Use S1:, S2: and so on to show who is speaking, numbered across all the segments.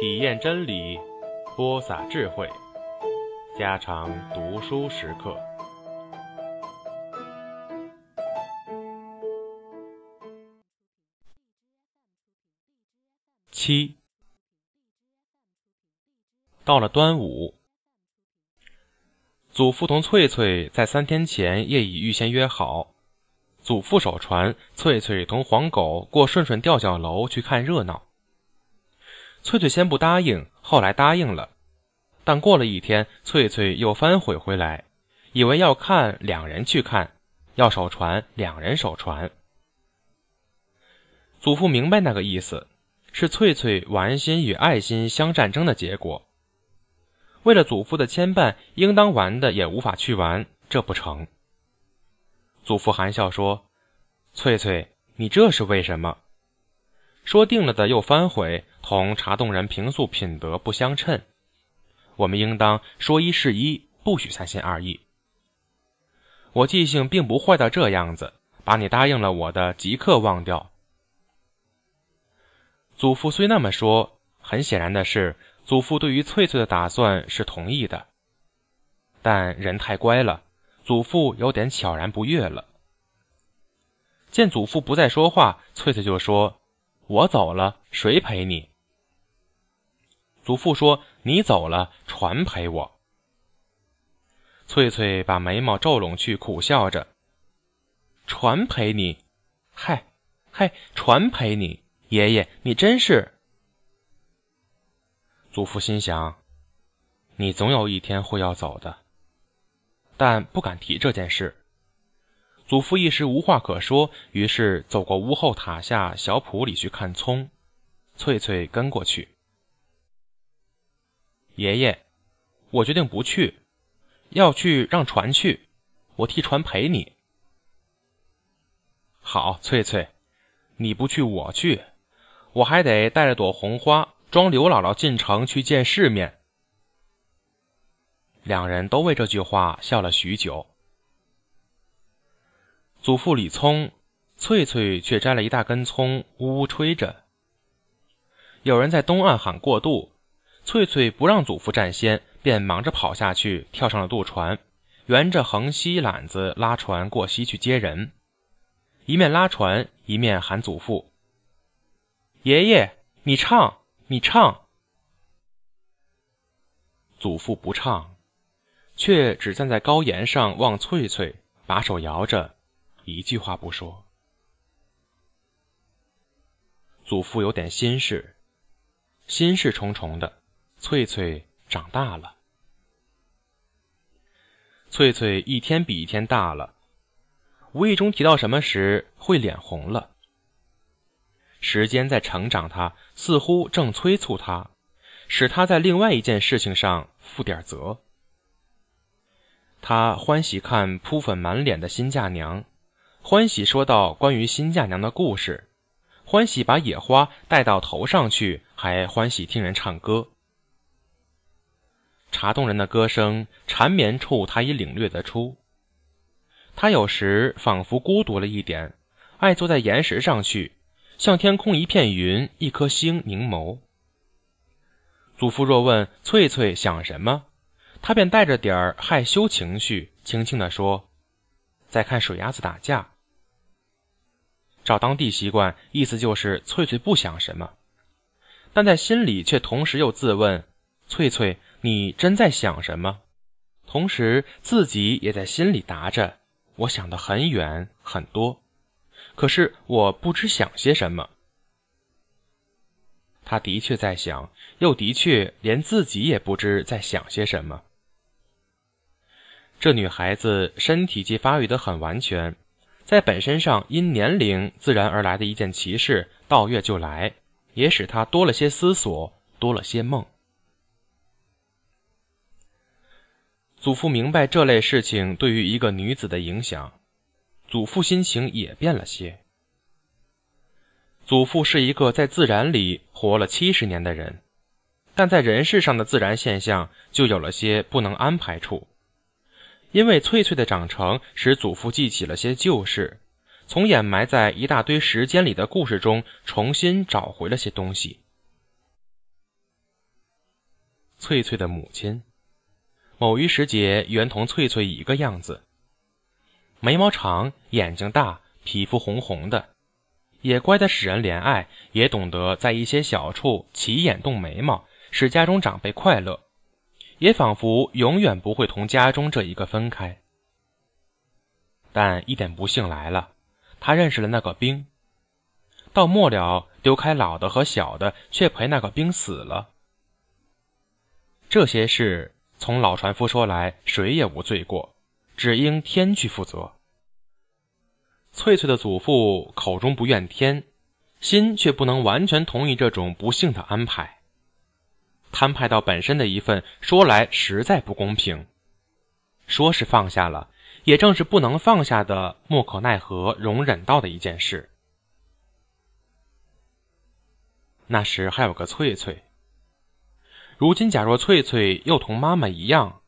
S1: 体验真理，播撒智慧，家常读书时刻。七，到了端午，祖父同翠翠在三天前夜已预先约好，祖父守船，翠翠同黄狗过顺顺吊脚楼去看热闹。翠翠先不答应，后来答应了，但过了一天，翠翠又反悔回来，以为要看两人去看，要守船两人守船。祖父明白那个意思，是翠翠玩心与爱心相战争的结果。为了祖父的牵绊，应当玩的也无法去玩，这不成。祖父含笑说：“翠翠，你这是为什么？”说定了的又反悔，同茶洞人平素品德不相称。我们应当说一是一，不许三心二意。我记性并不坏到这样子，把你答应了我的即刻忘掉。祖父虽那么说，很显然的是，祖父对于翠翠的打算是同意的。但人太乖了，祖父有点悄然不悦了。见祖父不再说话，翠翠就说。我走了，谁陪你？祖父说：“你走了，船陪我。”翠翠把眉毛皱拢去，苦笑着：“船陪你？嗨，嗨，船陪你？爷爷，你真是……”祖父心想：“你总有一天会要走的。”但不敢提这件事。祖父一时无话可说，于是走过屋后塔下小圃里去看葱。翠翠跟过去。爷爷，我决定不去，要去让船去，我替船陪你。好，翠翠，你不去我去，我还得带着朵红花，装刘姥姥进城去见世面。两人都为这句话笑了许久。祖父李葱，翠翠却摘了一大根葱，呜呜吹着。有人在东岸喊过渡，翠翠不让祖父占先，便忙着跑下去，跳上了渡船，沿着横溪缆子拉船过溪去接人，一面拉船，一面喊祖父：“爷爷，你唱，你唱。”祖父不唱，却只站在高岩上望翠翠，把手摇着。一句话不说，祖父有点心事，心事重重的。翠翠长大了，翠翠一天比一天大了，无意中提到什么时，会脸红了。时间在成长他，似乎正催促他，使他在另外一件事情上负点责。他欢喜看扑粉满脸的新嫁娘。欢喜说到关于新嫁娘的故事，欢喜把野花带到头上去，还欢喜听人唱歌。茶洞人的歌声缠绵处，他已领略得出。他有时仿佛孤独了一点，爱坐在岩石上去，向天空一片云，一颗星凝眸。祖父若问翠翠想什么，他便带着点儿害羞情绪，轻轻地说。在看水鸭子打架，照当地习惯，意思就是翠翠不想什么，但在心里却同时又自问：翠翠，你真在想什么？同时自己也在心里答着：我想的很远很多，可是我不知想些什么。他的确在想，又的确连自己也不知在想些什么。这女孩子身体既发育得很完全，在本身上因年龄自然而来的一件奇事，到月就来，也使他多了些思索，多了些梦。祖父明白这类事情对于一个女子的影响，祖父心情也变了些。祖父是一个在自然里活了七十年的人，但在人世上的自然现象就有了些不能安排处。因为翠翠的长成，使祖父记起了些旧事，从掩埋在一大堆时间里的故事中重新找回了些东西。翠翠的母亲。某一时节，原同翠翠一个样子，眉毛长，眼睛大，皮肤红红的，也乖得使人怜爱，也懂得在一些小处起眼动眉毛，使家中长辈快乐，也仿佛永远不会同家中这一个分开。但一点不幸来了，他认识了那个兵。到末了，丢开老的和小的，却陪那个兵死了。这些事从老船夫说来，谁也无罪过，只应天去负责。翠翠的祖父口中不怨天，心却不能完全同意这种不幸的安排。摊派到本身的一份，说来实在不公平。说是放下了。也正是不能放下的、莫可奈何、容忍到的一件事。那时还有个翠翠。如今假若翠翠又同妈妈一样，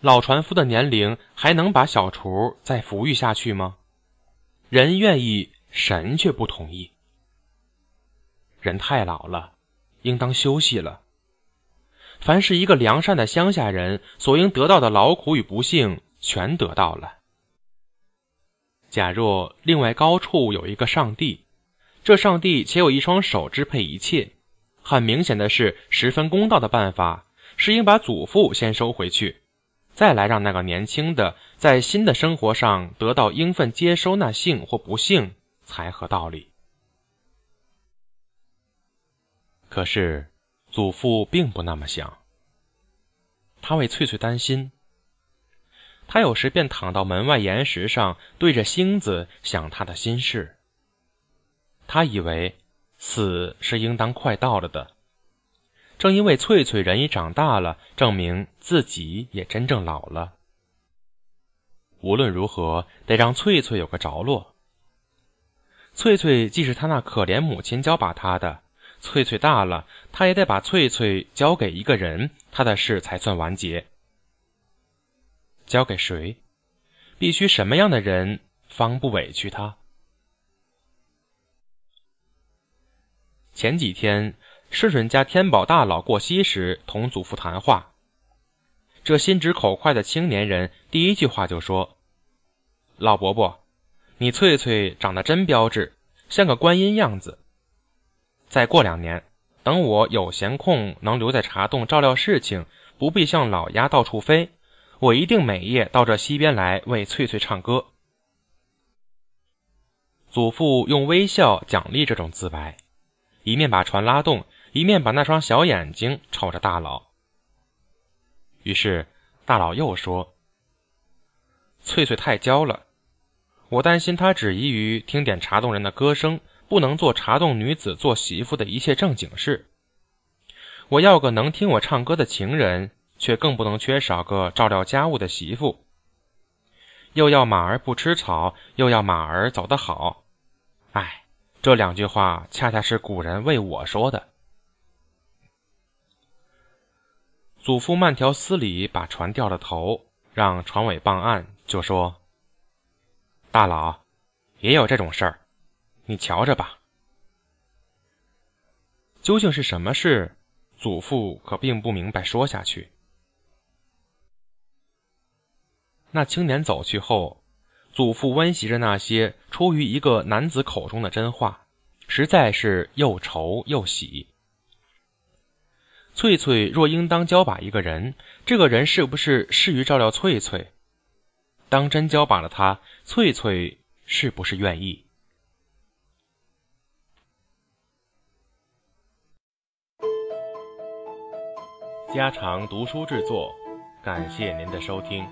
S1: 老船夫的年龄还能把小厨再抚育下去吗？人愿意，神却不同意。人太老了，应当休息了。凡是一个良善的乡下人所应得到的劳苦与不幸。全得到了。假若另外高处有一个上帝，这上帝且有一双手支配一切，很明显的是，十分公道的办法是应把祖父先收回去，再来让那个年轻的在新的生活上得到应分接收那幸或不幸才合道理。可是祖父并不那么想，他为翠翠担心。他有时便躺到门外岩石上，对着星子想他的心事。他以为死是应当快到了的，正因为翠翠人已长大了，证明自己也真正老了。无论如何，得让翠翠有个着落。翠翠既是他那可怜母亲教把他的，翠翠大了，他也得把翠翠交给一个人，他的事才算完结。交给谁？必须什么样的人方不委屈他？前几天，顺顺家天宝大佬过膝时，同祖父谈话。这心直口快的青年人第一句话就说：“老伯伯，你翠翠长得真标致，像个观音样子。再过两年，等我有闲空，能留在茶洞照料事情，不必像老鸭到处飞。”我一定每夜到这溪边来为翠翠唱歌。祖父用微笑奖励这种自白，一面把船拉动，一面把那双小眼睛瞅着大佬。于是大佬又说：“翠翠太娇了，我担心她只宜于听点茶洞人的歌声，不能做茶洞女子做媳妇的一切正经事。我要个能听我唱歌的情人。”却更不能缺少个照料家务的媳妇。又要马儿不吃草，又要马儿走得好。哎，这两句话恰恰是古人为我说的。祖父慢条斯理把船掉了头，让船尾傍岸，就说：“大佬，也有这种事儿，你瞧着吧。”究竟是什么事？祖父可并不明白。说下去。那青年走去后，祖父温习着那些出于一个男子口中的真话，实在是又愁又喜。翠翠若应当交把一个人，这个人是不是适于照料翠翠？当真交把了他，翠翠是不是愿意？家常读书制作，感谢您的收听。